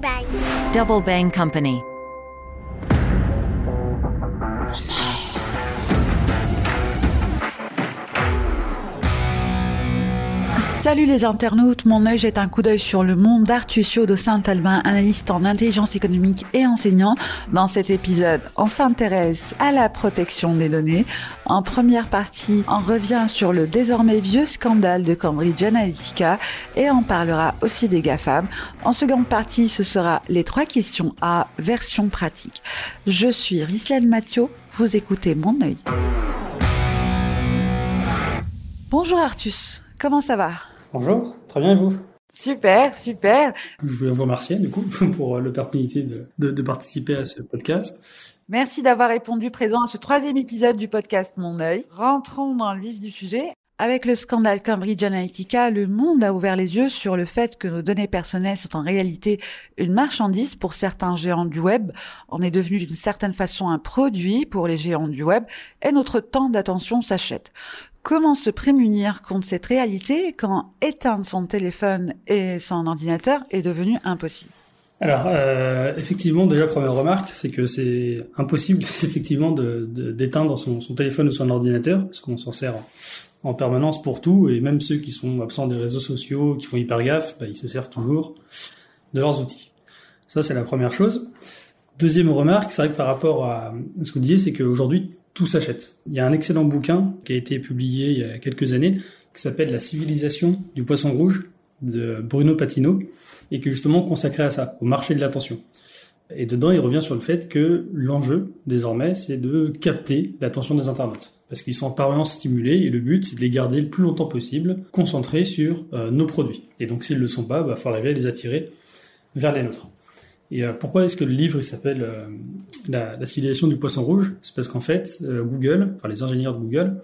Bang Bang. Double Bang Company. Salut les internautes, mon œil jette un coup d'œil sur le monde d'Artusio de Saint-Albin, analyste en intelligence économique et enseignant. Dans cet épisode, on s'intéresse à la protection des données. En première partie, on revient sur le désormais vieux scandale de Cambridge Analytica et on parlera aussi des GAFAM. En seconde partie, ce sera les trois questions à version pratique. Je suis Rislaine Mathieu, vous écoutez mon œil. Bonjour Artus. Comment ça va? Bonjour, très bien et vous? Super, super. Je voulais vous remercier du coup pour l'opportunité de, de, de, participer à ce podcast. Merci d'avoir répondu présent à ce troisième épisode du podcast Mon œil. Rentrons dans le vif du sujet. Avec le scandale Cambridge Analytica, le monde a ouvert les yeux sur le fait que nos données personnelles sont en réalité une marchandise pour certains géants du web. On est devenu d'une certaine façon un produit pour les géants du web et notre temps d'attention s'achète. Comment se prémunir contre cette réalité quand éteindre son téléphone et son ordinateur est devenu impossible? Alors, euh, effectivement, déjà, première remarque, c'est que c'est impossible, effectivement, d'éteindre son, téléphone ou son ordinateur, parce qu'on s'en sert en permanence pour tout, et même ceux qui sont absents des réseaux sociaux, qui font hyper gaffe, bah, ils se servent toujours de leurs outils. Ça, c'est la première chose. Deuxième remarque, c'est vrai que par rapport à ce que vous disiez, c'est qu'aujourd'hui, tout s'achète. Il y a un excellent bouquin qui a été publié il y a quelques années qui s'appelle La civilisation du poisson rouge de Bruno Patino et qui est justement consacré à ça, au marché de l'attention. Et dedans, il revient sur le fait que l'enjeu, désormais, c'est de capter l'attention des internautes. Parce qu'ils sont en stimulés et le but, c'est de les garder le plus longtemps possible concentrés sur euh, nos produits. Et donc, s'ils ne le sont pas, il bah, faut arriver à les attirer vers les nôtres. Et euh, pourquoi est-ce que le livre s'appelle euh, la, civilisation du poisson rouge? C'est parce qu'en fait, euh, Google, enfin les ingénieurs de Google,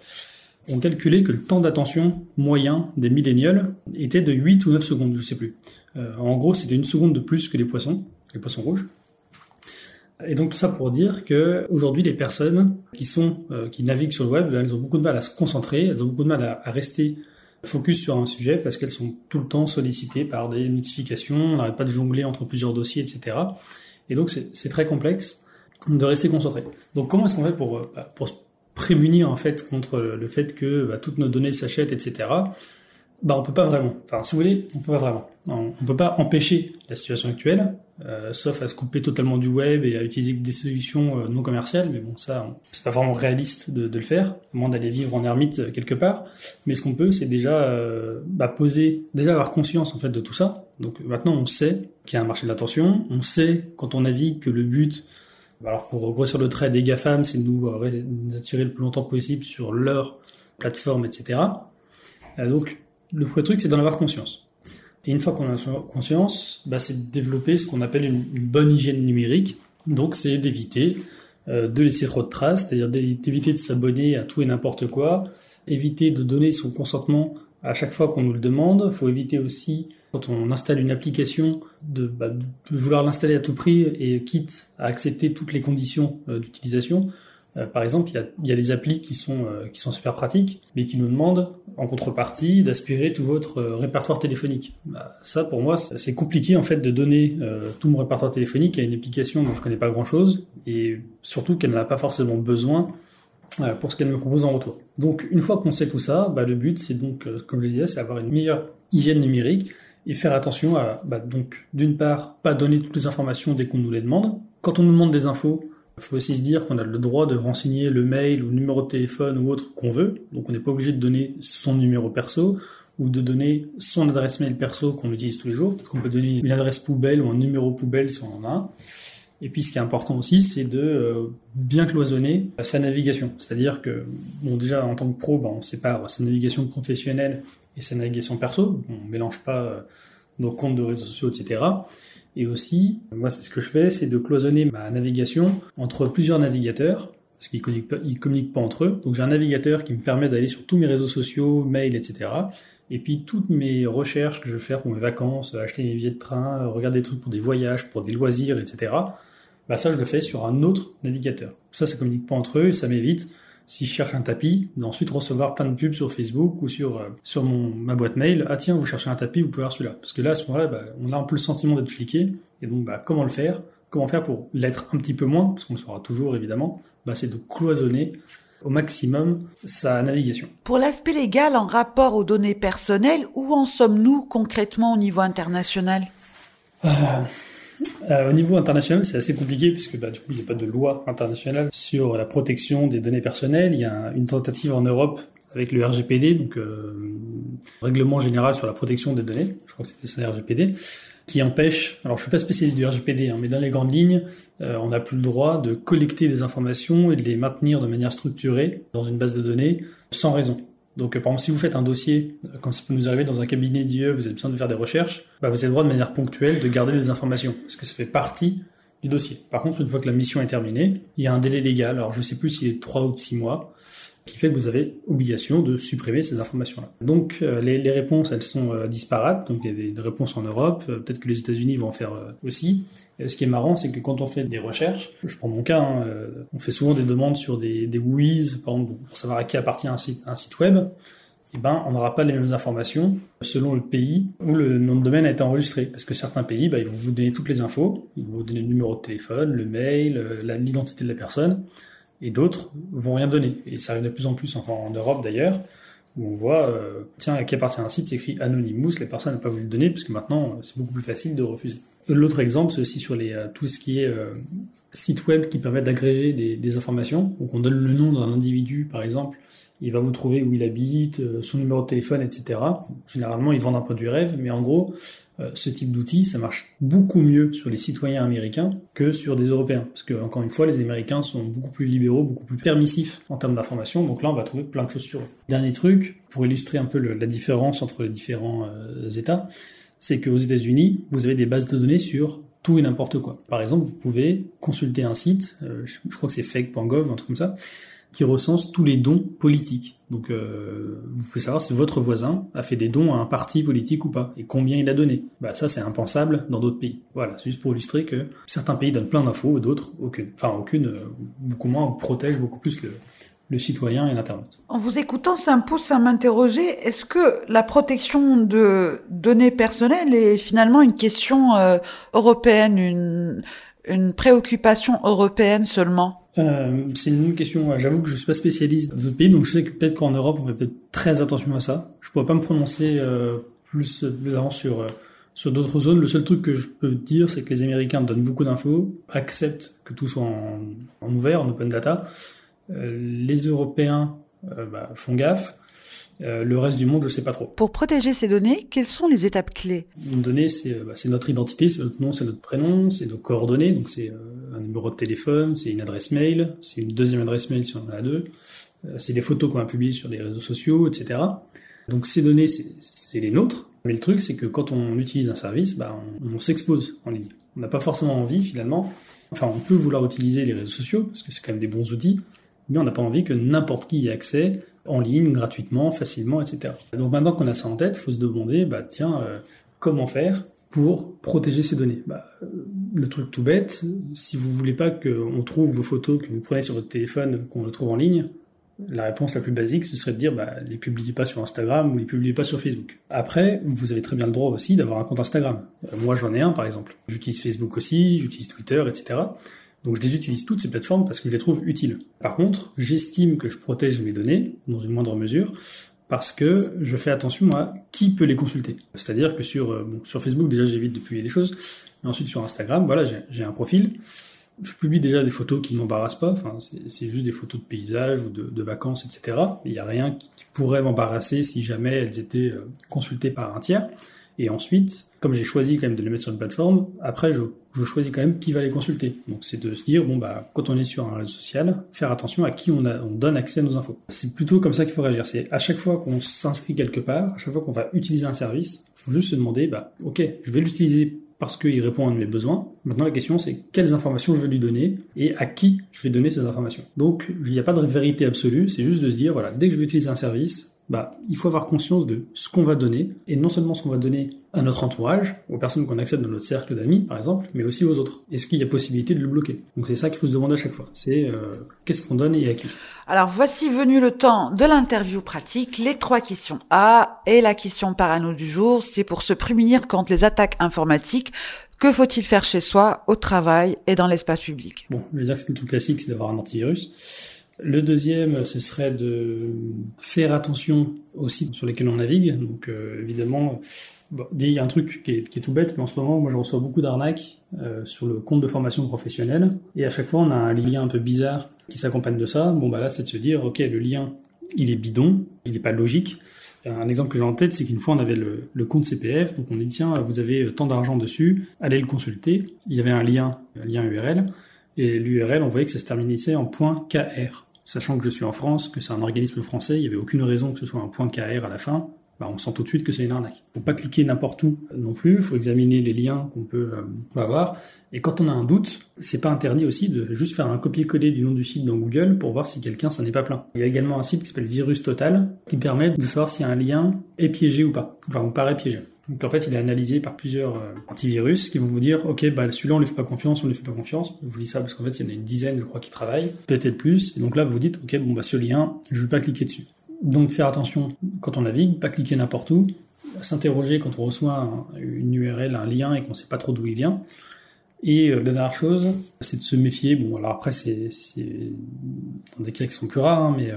ont calculé que le temps d'attention moyen des millénials était de 8 ou 9 secondes, je sais plus. en gros, c'était une seconde de plus que les poissons, les poissons rouges. Et donc tout ça pour dire que aujourd'hui les personnes qui sont qui naviguent sur le web, elles ont beaucoup de mal à se concentrer, elles ont beaucoup de mal à rester focus sur un sujet parce qu'elles sont tout le temps sollicitées par des notifications, on n'arrête pas de jongler entre plusieurs dossiers, etc. Et donc c'est très complexe de rester concentré. Donc comment est-ce qu'on fait pour, euh, bah, pour se prémunir en fait contre le fait que bah, toutes nos données s'achètent, etc. Bah on peut pas vraiment. Enfin si vous voulez, on peut pas vraiment. On, on peut pas empêcher la situation actuelle, euh, sauf à se couper totalement du web et à utiliser des solutions euh, non commerciales. Mais bon, ça, c'est pas vraiment réaliste de, de le faire, au moins d'aller vivre en ermite euh, quelque part. Mais ce qu'on peut, c'est déjà euh, bah, poser, déjà avoir conscience en fait de tout ça. Donc maintenant, on sait qu'il y a un marché de l'attention. On sait quand on navigue que le but, alors pour grossir le trait des GAFAM, c'est de nous, nous attirer le plus longtemps possible sur leur plateforme, etc. donc le premier truc, c'est d'en avoir conscience. Et une fois qu'on a conscience, bah, c'est de développer ce qu'on appelle une, bonne hygiène numérique. Donc, c'est d'éviter euh, de laisser trop de traces, c'est-à-dire d'éviter de s'abonner à tout et n'importe quoi, éviter de donner son consentement à chaque fois qu'on nous le demande. Il faut éviter aussi, quand on installe une application, de, bah, de vouloir l'installer à tout prix et quitte à accepter toutes les conditions euh, d'utilisation. Euh, par exemple, il y, a, des applis qui sont, euh, qui sont super pratiques, mais qui nous demandent en contrepartie d'aspirer tout votre euh, répertoire téléphonique. Bah, ça, pour moi, c'est compliqué en fait de donner tout mon répertoire téléphonique à une application dont je connais pas grand-chose, et surtout qu'elle n'a pas forcément besoin pour ce qu'elle me propose en retour. Donc, une fois qu'on sait tout ça, bah, le but, c'est donc, comme je le disais, c'est avoir une meilleure hygiène numérique et faire attention à, bah, donc, d'une part, pas donner toutes les informations dès qu'on nous les demande. Quand on nous demande des infos, il faut aussi se dire qu'on a le droit de renseigner le mail ou le numéro de téléphone ou autre qu'on veut. Donc on n'est pas obligé de donner son numéro perso ou de donner son adresse mail perso qu'on utilise tous les jours. Parce qu'on peut donner une adresse poubelle ou un numéro poubelle si on en a. Et puis ce qui est important aussi, c'est de euh, bien cloisonner sa navigation. C'est-à-dire que, bon déjà en tant que pro, ben, on sépare sa navigation professionnelle et sa navigation perso. On ne mélange pas euh, nos comptes de réseaux sociaux, etc. Et aussi, moi, c'est ce que je fais, c'est de cloisonner ma navigation entre plusieurs navigateurs, parce qu'ils ils communiquent pas entre eux. Donc j'ai un navigateur qui me permet d'aller sur tous mes réseaux sociaux, mails, etc. Et puis toutes mes recherches que je fais pour mes vacances, acheter mes billets de train, regarder des trucs pour des voyages, pour des loisirs, etc. Bah ça, je le fais sur un autre navigateur. Ça, ça communique pas entre eux et ça m'évite si je cherche un tapis, d'ensuite recevoir plein de pubs sur Facebook ou sur, euh, sur mon, ma boîte mail. Ah tiens, vous cherchez un tapis, vous pouvez avoir celui-là. Parce que là, à ce moment-là, bah, on a un peu le sentiment d'être fliqué. Et donc, bah, comment le faire? Comment faire pour l'être un petit peu moins? Parce qu'on le saura toujours, évidemment. Bah, c'est de cloisonner au maximum sa navigation. Pour l'aspect légal en rapport aux données personnelles, où en sommes-nous concrètement au niveau international? Euh, euh, au niveau international, c'est assez compliqué puisque bah, du coup, il n'y a pas de loi internationale sur la protection des données personnelles. Il y a une tentative en Europe avec le RGPD, donc euh, Règlement général sur la protection des données, je crois que c'est le RGPD, qui empêche, alors je suis pas spécialiste du RGPD, hein, mais dans les grandes lignes, euh, on n'a plus le droit de collecter des informations et de les maintenir de manière structurée dans une base de données sans raison. Donc, par exemple, si vous faites un dossier, comme ça peut nous arriver dans un cabinet d'IE, vous avez besoin de faire des recherches, bah, vous avez le droit de manière ponctuelle de garder des informations, parce que ça fait partie dossier. Par contre, une fois que la mission est terminée, il y a un délai légal, alors je sais plus s'il est 3 ou 6 mois, qui fait que vous avez obligation de supprimer ces informations-là. Donc euh, les, réponses, elles sont euh, disparates, donc il y a des, réponses en Europe, euh, peut-être que les États-Unis vont en faire aussi. Ce qui est marrant, c'est que quand on fait des recherches, je prends mon cas, hein, on fait souvent des demandes sur des, des par exemple, pour savoir à qui appartient un site web, eh ben, on n'aura pas les mêmes informations selon le pays où le nom de domaine a été enregistré. Parce que certains pays, bah, ils vont vous donner toutes les infos, ils vont vous donner le numéro de téléphone, le mail, l'identité de la personne et d'autres vont rien donner. Et ça arrive de plus en plus, enfin en Europe d'ailleurs, où on voit, euh, tiens, à qui appartient un site, c'est écrit Anonymous, la personne n'a pas voulu le donner, parce que maintenant, euh, c'est beaucoup plus facile de refuser. L'autre exemple, c'est aussi sur les, euh, tout ce qui est euh, sites web qui permettent d'agréger des, informations. Donc on donne le nom d'un individu, par exemple, il va vous trouver où il habite, euh, son numéro de téléphone, etc. Généralement, ils vendent un produit rêve, mais en gros, euh, ce type d'outil, ça marche beaucoup mieux sur les citoyens américains que sur des Européens. Parce que, encore une fois, les Américains sont beaucoup plus libéraux, beaucoup plus permissifs en termes d'information, donc là, on va trouver plein de choses sur eux. Dernier truc, pour illustrer un peu la différence entre les différents États, c'est qu'aux États-Unis, vous avez des bases de données sur tout et n'importe quoi. Par exemple, vous pouvez consulter un site, je, je crois que c'est fake.gov, un truc comme ça, qui recense tous les dons politiques. Donc euh, vous pouvez savoir si votre voisin a fait des dons à un parti politique ou pas, et combien il a donné. Bah ça c'est impensable dans d'autres pays. Voilà, c'est juste pour illustrer que certains pays donnent plein d'infos, d'autres aucune. Enfin aucune, euh, beaucoup moins, protègent beaucoup plus le, le citoyen et l'internaute. En vous écoutant, ça me pousse à m'interroger, est-ce que la protection de données personnelles est finalement une question euh, européenne, une, une préoccupation européenne seulement? Euh, c'est une question. J'avoue que je suis pas spécialiste des autres pays, donc je sais que peut-être qu'en Europe on fait peut-être très attention à ça. Je pourrais pas me prononcer euh, plus plus avant sur euh, sur d'autres zones. Le seul truc que je peux dire, c'est que les Américains donnent beaucoup d'infos, acceptent que tout soit en, en ouvert, en open data. Euh, les Européens bah, font gaffe. Euh, le reste du monde, je sais pas trop. Pour protéger ces données, quelles sont les étapes clés? Une donnée, c'est bah, notre identité, c'est notre nom, c'est notre prénom, c'est nos coordonnées, donc c'est euh, un numéro de téléphone, c'est une adresse mail, c'est une deuxième adresse mail si on en a deux, euh, c'est des photos qu'on a publiées sur des réseaux sociaux, etc. Donc ces données, c'est les nôtres. Mais le truc, c'est que quand on utilise un service, bah, on, on s'expose en ligne. On n'a pas forcément envie, finalement. Enfin, on peut vouloir utiliser les réseaux sociaux, parce que c'est quand même des bons outils, on n'a pas envie que n'importe qui ait accès en ligne, gratuitement, facilement, etc. Donc maintenant qu'on a ça en tête, il faut se demander, bah tiens, euh, comment faire pour protéger ces données? Bah, Le truc tout bête, si vous voulez pas qu'on trouve vos photos que vous prenez sur votre téléphone, qu'on le trouve en ligne, la réponse la plus basique, ce serait de dire, bah, les publiez pas sur Instagram ou les publiez pas sur Facebook. Après, vous avez très bien le droit aussi d'avoir un compte Instagram. Euh, moi, j'en ai un, par exemple. J'utilise Facebook aussi, j'utilise Twitter, etc. Donc je les utilise toutes ces plateformes parce que je les trouve utiles. Par contre, j'estime que je protège mes données dans une moindre mesure parce que je fais attention à qui peut les consulter. C'est-à-dire que sur, euh, sur Facebook, déjà j'évite de publier des choses, et ensuite sur Instagram, voilà, j'ai un profil. Je publie déjà des photos qui ne m'embarrassent pas, enfin, c'est juste des photos de paysages ou de, vacances, etc. Il n'y a rien qui, qui pourrait m'embarrasser si jamais elles étaient euh, consultées par un tiers. Et ensuite, comme j'ai choisi quand même de les mettre sur une plateforme, après je, choisis quand même qui va les consulter. Donc c'est de se dire, bon bah quand on est sur un réseau social, faire attention à qui on, donne accès à nos infos. C'est plutôt comme ça qu'il faut réagir. C'est à chaque fois qu'on s'inscrit quelque part, à chaque fois qu'on va utiliser un service, il faut juste se demander, bah ok, je vais l'utiliser parce qu'il répond à mes besoins. Maintenant, la question, c'est quelles informations je vais lui donner et à qui je vais donner ces informations. Donc, il n'y a pas de vérité absolue, c'est juste de se dire, voilà, dès que je vais utiliser un service, bah, il faut avoir conscience de ce qu'on va donner, et non seulement ce qu'on va donner à notre entourage, aux personnes qu'on accepte dans notre cercle d'amis, par exemple, mais aussi aux autres. Est-ce qu'il y a possibilité de le bloquer? Donc c'est ça qu'il faut se demander à chaque fois. C'est euh, qu'est-ce qu'on donne et à qui? Alors voici venu le temps de l'interview pratique, les trois questions A et la question parano du jour, c'est pour se prémunir contre les attaques informatiques. Que faut-il faire chez soi, au travail et dans l'espace public? Bon, je veux dire que c'est tout classique, c'est d'avoir un antivirus. Le deuxième, ce serait de faire attention aux sites sur lesquels on navigue. Donc euh, évidemment, il y a un truc qui est, tout bête, mais en ce moment, moi je reçois beaucoup d'arnaques euh, sur le compte de formation professionnelle. Et à chaque fois, on a un lien un peu bizarre qui s'accompagne de ça. Bon, bah là, c'est de se dire, ok, le lien, il est bidon, il n'est pas logique. Un exemple que j'ai en tête, c'est qu'une fois, on avait le, compte CPF, donc on dit, tiens, vous avez tant d'argent dessus, allez le consulter. Il y avait un lien, un lien URL, et l'URL, on voyait que ça se terminait en .kr sachant que je suis en France, que c'est un organisme français, il n'y avait aucune raison que ce soit un point KR à la fin, bah on sent tout de suite que c'est une arnaque. Faut pas cliquer n'importe où non plus, il faut examiner les liens qu'on peut euh, avoir. Et quand on a un doute, c'est pas interdit aussi de juste faire un copier-coller du nom du site dans Google pour voir si quelqu'un s'en est pas plein. Il y a également un site qui s'appelle Virus Total qui permet de savoir si un lien est piégé ou pas, enfin ou paraît piégé. Donc en fait, il est analysé par plusieurs euh, antivirus qui vont vous dire, ok, bah celui-là on lui fait pas confiance, on lui fait pas confiance. Je vous dis ça parce qu'en fait, il y en a une dizaine, je crois, qui travaillent, peut-être plus. Et donc là, vous dites, ok, bon bah ce lien, je vais pas cliquer dessus. Donc faire attention quand on navigue, pas cliquer n'importe où, s'interroger quand on reçoit une URL, un lien et qu'on sait pas trop d'où il vient. Et euh, la dernière chose, c'est de se méfier. Bon, alors après, c'est dans des cas qui sont plus rares, hein, mais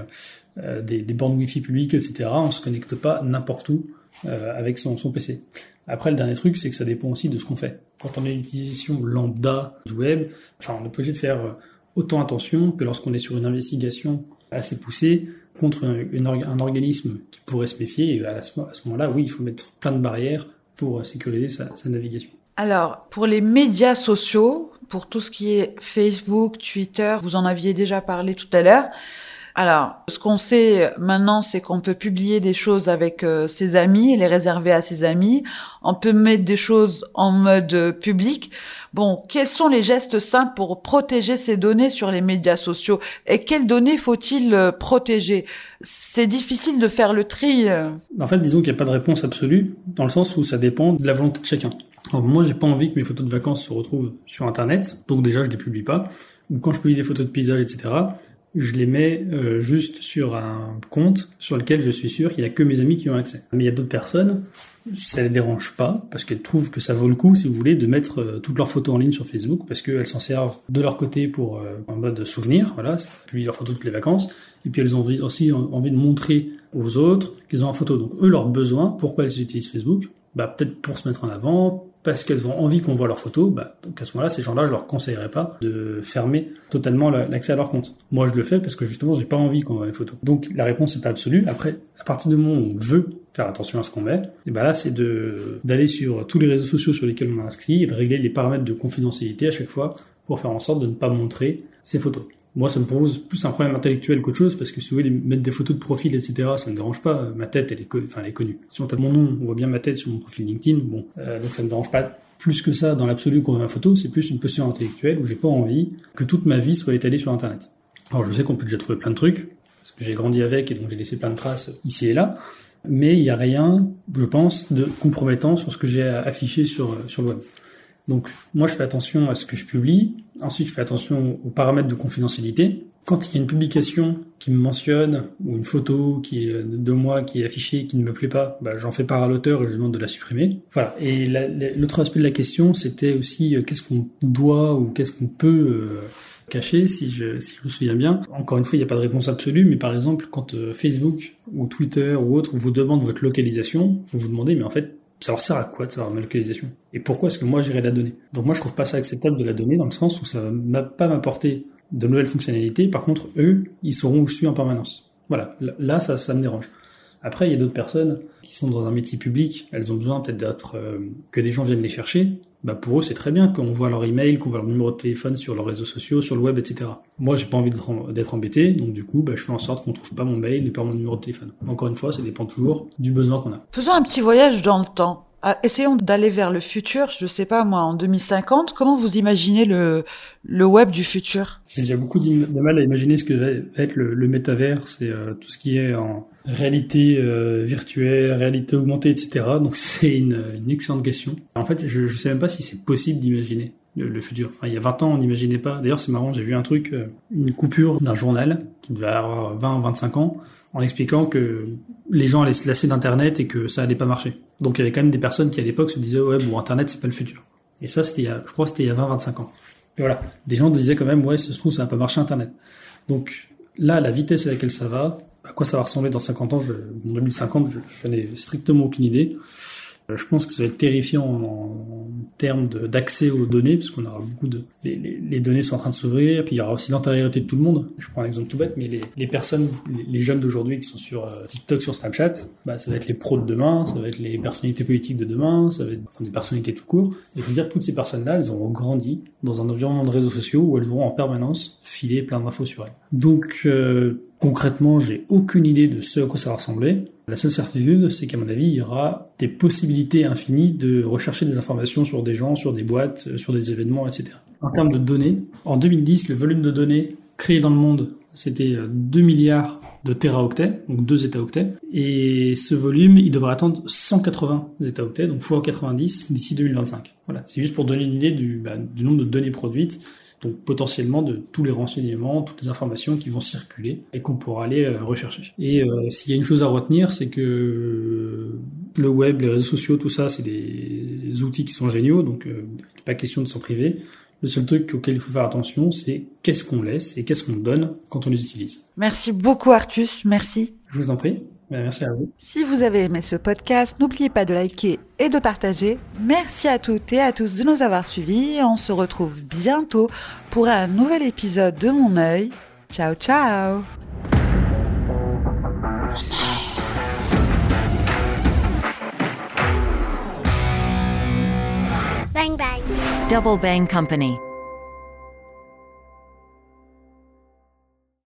euh, des, des bornes Wi-Fi publiques, etc. On se connecte pas n'importe où euh, avec son, PC. Après, le dernier truc, c'est que ça dépend aussi de ce qu'on fait. Quand on a une utilisation lambda du web, enfin, on est obligé de faire euh, autant attention que lorsqu'on est sur une investigation assez poussée contre un, organisme qui pourrait se méfier. Et à, ce, moment-là, oui, il faut mettre plein de barrières pour euh, sécuriser sa navigation. Alors, pour les médias sociaux, pour tout ce qui est Facebook, Twitter, vous en aviez déjà parlé tout à l'heure. Alors, ce qu'on sait maintenant, c'est qu'on peut publier des choses avec euh, ses amis, les réserver à ses amis. On peut mettre des choses en mode public. Bon, quels sont les gestes simples pour protéger ces données sur les médias sociaux Et quelles données faut-il euh, protéger? C'est difficile de faire le tri. Euh. En fait, disons qu'il n'y a pas de réponse absolue, dans le sens où ça dépend de la volonté de chacun. Alors, moi, j'ai pas envie que mes photos de vacances se retrouvent sur Internet, donc déjà, je les publie pas. Ou quand je publie des photos de paysages, etc., je les mets euh, juste sur un compte sur lequel je suis sûr qu'il n'y a que mes amis qui ont accès. Mais il y a d'autres personnes, ça les dérange pas, parce qu'elles trouvent que ça vaut le coup, si vous voulez, de mettre euh, toutes leurs photos en ligne sur Facebook, parce qu'elles s'en servent de leur côté pour euh, en mode souvenir, voilà, publie leurs photos toutes les vacances, et puis elles ont aussi envie de montrer aux autres qu'ils ont en photo. Donc eux, leurs besoins, pourquoi elles utilisent Facebook? Bah peut-être pour se mettre en avant, parce qu'elles ont envie qu'on voit leurs photos, bah, donc à ce moment-là, ces gens-là, je leur conseillerais pas de fermer totalement l'accès à leur compte. Moi, je le fais parce que justement, j'ai pas envie qu'on voit les photos. Donc, la réponse n'est pas absolue. Après, à partir du moment où on veut faire attention à ce qu'on met, et ben là, c'est de d'aller sur tous les réseaux sociaux sur lesquels on est inscrit et de régler les paramètres de confidentialité à chaque fois pour faire en sorte de ne pas montrer ces photos. Moi, ça me pose plus un problème intellectuel qu'autre chose, parce que si vous voulez mettre des photos de profil, etc., ça ne dérange pas. Ma tête, elle est, enfin, elle est connue. Si on tape mon nom, on voit bien ma tête sur mon profil LinkedIn. Bon, euh, donc ça ne dérange pas plus que ça dans l'absolu qu'on ma photo. C'est plus une posture intellectuelle où j'ai pas envie que toute ma vie soit étalée sur Internet. Alors, je sais qu'on peut déjà trouver plein de trucs, parce que j'ai grandi avec et donc j'ai laissé plein de traces ici et là. Mais il n'y a rien, je pense, de compromettant sur ce que j'ai affiché sur, sur le web. Donc moi je fais attention à ce que je publie, ensuite je fais attention aux paramètres de confidentialité. Quand il y a une publication qui me mentionne ou une photo qui est de moi qui est affichée qui ne me plaît pas, bah, j'en fais part à l'auteur et je demande de la supprimer. Voilà. Et l'autre aspect de la question, c'était aussi euh, qu'est-ce qu'on doit ou qu'est-ce qu'on peut euh, cacher, si je, si je me souviens bien. Encore une fois, il n'y a pas de réponse absolue, mais par exemple, quand euh, Facebook ou Twitter ou autre vous demande votre localisation, vous vous demandez, mais en fait, ça leur sert à quoi de savoir ma localisation? Et pourquoi est-ce que moi j'irais la donner? Donc moi je trouve pas ça acceptable de la donner dans le sens où ça va pas m'apporter de nouvelles fonctionnalités. Par contre, eux, ils sauront où je suis en permanence. Voilà, là ça, ça me dérange. Après, il y a d'autres personnes qui sont dans un métier public, elles ont besoin peut-être d'être euh, que des gens viennent les chercher bah pour eux c'est très bien qu'on voit leur email, qu'on voit leur numéro de téléphone sur leurs réseaux sociaux, sur le web, etc. Moi j'ai pas envie d'être embêté, donc du coup bah, je fais en sorte qu'on trouve pas mon mail et pas mon numéro de téléphone. Encore une fois, ça dépend toujours du besoin qu'on a. Faisons un petit voyage dans le temps. Ah, essayons d'aller vers le futur. Je sais pas moi, en 2050, comment vous imaginez le le web du futur? J'ai déjà beaucoup de mal à imaginer ce que va être le, le métavers. C'est euh, tout ce qui est en réalité euh, virtuelle, réalité augmentée, etc. Donc c'est une, excellente question. En fait, je ne sais même pas si c'est possible d'imaginer le, futur. Enfin, il y a 20 ans, on n'imaginait pas. D'ailleurs, c'est marrant, j'ai vu un truc, euh, une coupure d'un journal qui devait avoir 20 ou 25 ans, en expliquant que les gens allaient se lasser d'Internet et que ça allait pas marcher. Donc il y avait quand même des personnes qui à l'époque se disaient ouais bon Internet c'est pas le futur. Et ça c'était je crois c'était il y a 20-25 ans. Et voilà, des gens disaient quand même ouais ça se trouve ça va pas marcher Internet. Donc là la vitesse à laquelle ça va, à quoi ça va ressembler dans 50 ans, je, en 2050 je, je n'ai strictement aucune idée. Euh, je pense que ça va être terrifiant en, termes d'accès aux données, parce qu'on aura beaucoup de... Les, les, les, données sont en train de s'ouvrir, puis il y aura aussi l'antériorité de tout le monde. Je prends un exemple tout bête, mais les, les personnes, les, jeunes d'aujourd'hui qui sont sur euh, TikTok, sur Snapchat, bah, ça va être les pros de demain, ça va être les personnalités politiques de demain, ça va être enfin, des personnalités tout court. Et je veux dire toutes ces personnes-là, elles auront grandi dans un environnement de réseaux sociaux où elles vont en permanence filer plein d'infos sur elles. Donc... Euh, Concrètement, j'ai aucune idée de ce à quoi ça va ressembler. La seule certitude, c'est qu'à mon avis, il y aura des possibilités infinies de rechercher des informations sur des gens, sur des boîtes, euh, sur des événements, etc. En termes de données, en 2010, le volume de données créé dans le monde, c'était 2 euh, milliards de téraoctets, donc 2 étaoctets. Et ce volume, il devrait atteindre 180 étaoctets, donc x 90 d'ici 2025. Voilà, c'est juste pour donner une idée du, bah, du nombre de données produites donc potentiellement de tous les renseignements, toutes les informations qui vont circuler et qu'on pourra aller euh, rechercher. Et euh, s'il y a une chose à retenir, c'est que le web, les réseaux sociaux, tout ça, c'est des outils qui sont géniaux, donc euh, il n'est pas question de s'en priver. Le seul truc auquel il faut faire attention, c'est qu'est-ce qu'on laisse et qu'est-ce qu'on donne quand on les utilise. Merci beaucoup Artus, merci. Je vous en prie. Ben, merci à vous. Si vous avez aimé ce podcast, n'oubliez pas de liker et de partager. Merci à toutes et à tous de nous avoir suivis. On se retrouve bientôt pour un nouvel épisode de Mon œil. Ciao ciao Bang bang. Double Bang Company.